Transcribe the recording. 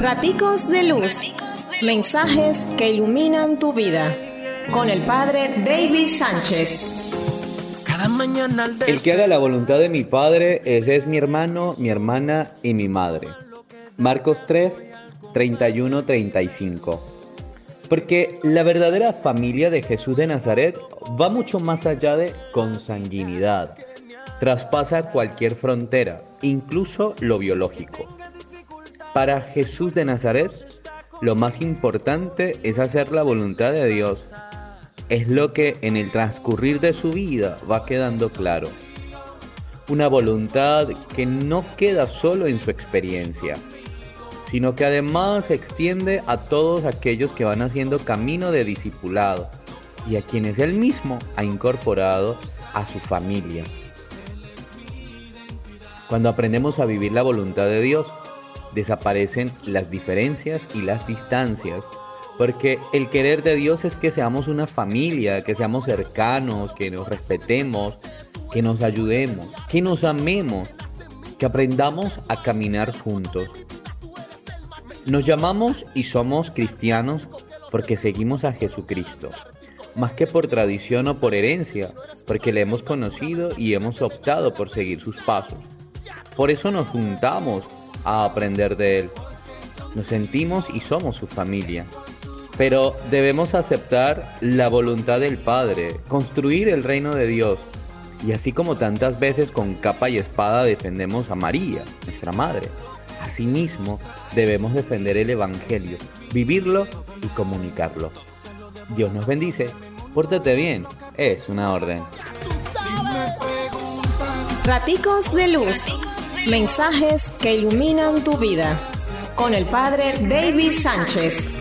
Raticos de Luz. Mensajes que iluminan tu vida. Con el Padre David Sánchez. Cada mañana al El que haga la voluntad de mi Padre, ese es mi hermano, mi hermana y mi madre. Marcos 3, 31, 35. Porque la verdadera familia de Jesús de Nazaret va mucho más allá de consanguinidad. Traspasa cualquier frontera, incluso lo biológico. Para Jesús de Nazaret, lo más importante es hacer la voluntad de Dios. Es lo que en el transcurrir de su vida va quedando claro. Una voluntad que no queda solo en su experiencia, sino que además se extiende a todos aquellos que van haciendo camino de discipulado y a quienes él mismo ha incorporado a su familia. Cuando aprendemos a vivir la voluntad de Dios, desaparecen las diferencias y las distancias, porque el querer de Dios es que seamos una familia, que seamos cercanos, que nos respetemos, que nos ayudemos, que nos amemos, que aprendamos a caminar juntos. Nos llamamos y somos cristianos porque seguimos a Jesucristo, más que por tradición o por herencia, porque le hemos conocido y hemos optado por seguir sus pasos. Por eso nos juntamos a aprender de Él. Nos sentimos y somos su familia. Pero debemos aceptar la voluntad del Padre, construir el reino de Dios. Y así como tantas veces con capa y espada defendemos a María, nuestra Madre, asimismo debemos defender el Evangelio, vivirlo y comunicarlo. Dios nos bendice, pórtate bien, es una orden. Raticos de Luz. Mensajes que iluminan tu vida. Con el Padre David Sánchez.